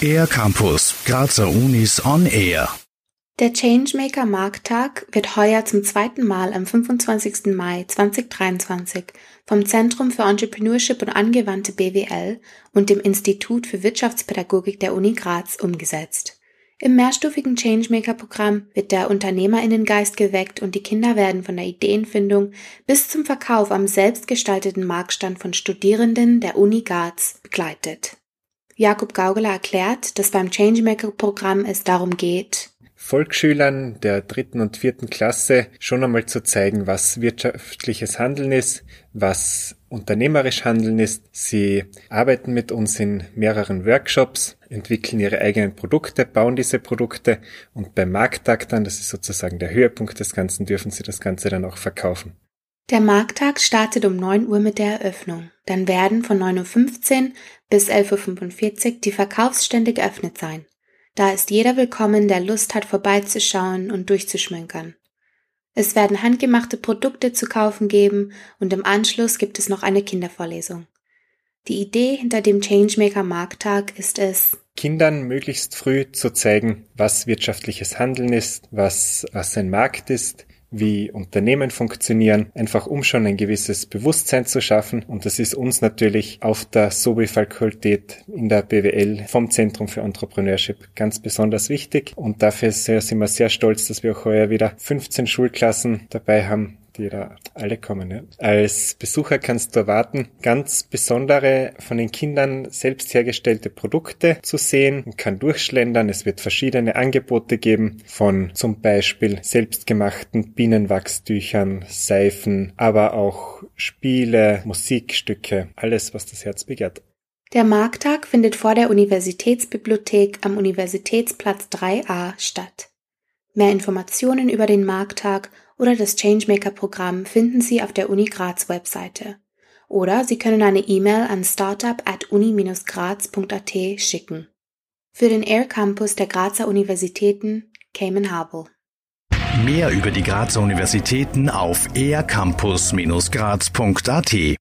Air Campus, Grazer Unis on Air. Der Changemaker Markttag wird heuer zum zweiten Mal am 25. Mai 2023 vom Zentrum für Entrepreneurship und angewandte BWL und dem Institut für Wirtschaftspädagogik der Uni Graz umgesetzt. Im mehrstufigen Changemaker-Programm wird der Unternehmerinnengeist geweckt und die Kinder werden von der Ideenfindung bis zum Verkauf am selbstgestalteten Marktstand von Studierenden der Uni Graz begleitet. Jakob Gaugeler erklärt, dass beim Changemaker-Programm es darum geht, Volksschülern der dritten und vierten Klasse schon einmal zu zeigen, was wirtschaftliches Handeln ist, was unternehmerisch Handeln ist. Sie arbeiten mit uns in mehreren Workshops, entwickeln ihre eigenen Produkte, bauen diese Produkte und beim Markttag dann, das ist sozusagen der Höhepunkt des Ganzen, dürfen sie das Ganze dann auch verkaufen. Der Markttag startet um 9 Uhr mit der Eröffnung. Dann werden von 9.15 Uhr bis 11.45 Uhr die Verkaufsstände geöffnet sein. Da ist jeder willkommen, der Lust hat, vorbeizuschauen und durchzuschmönkern. Es werden handgemachte Produkte zu kaufen geben und im Anschluss gibt es noch eine Kindervorlesung. Die Idee hinter dem Changemaker Markttag ist es, Kindern möglichst früh zu zeigen, was wirtschaftliches Handeln ist, was, was ein Markt ist, wie Unternehmen funktionieren, einfach um schon ein gewisses Bewusstsein zu schaffen. Und das ist uns natürlich auf der SOBI-Fakultät in der BWL vom Zentrum für Entrepreneurship ganz besonders wichtig. Und dafür sind wir sehr stolz, dass wir auch heuer wieder 15 Schulklassen dabei haben, die da alle kommen. Ja. Als Besucher kannst du erwarten, ganz besondere von den Kindern selbst hergestellte Produkte zu sehen. Man kann durchschlendern. Es wird verschiedene Angebote geben von zum Beispiel selbstgemachten Bienenwachstüchern, Seifen, aber auch Spiele, Musikstücke, alles, was das Herz begehrt. Der Markttag findet vor der Universitätsbibliothek am Universitätsplatz 3a statt. Mehr Informationen über den Markttag oder das Changemaker-Programm finden Sie auf der Uni Graz Webseite. Oder Sie können eine E-Mail an startup at uni-graz.at schicken. Für den Air Campus der Grazer Universitäten, Cayman Harbour. Mehr über die Grazer Universitäten auf aircampus-graz.at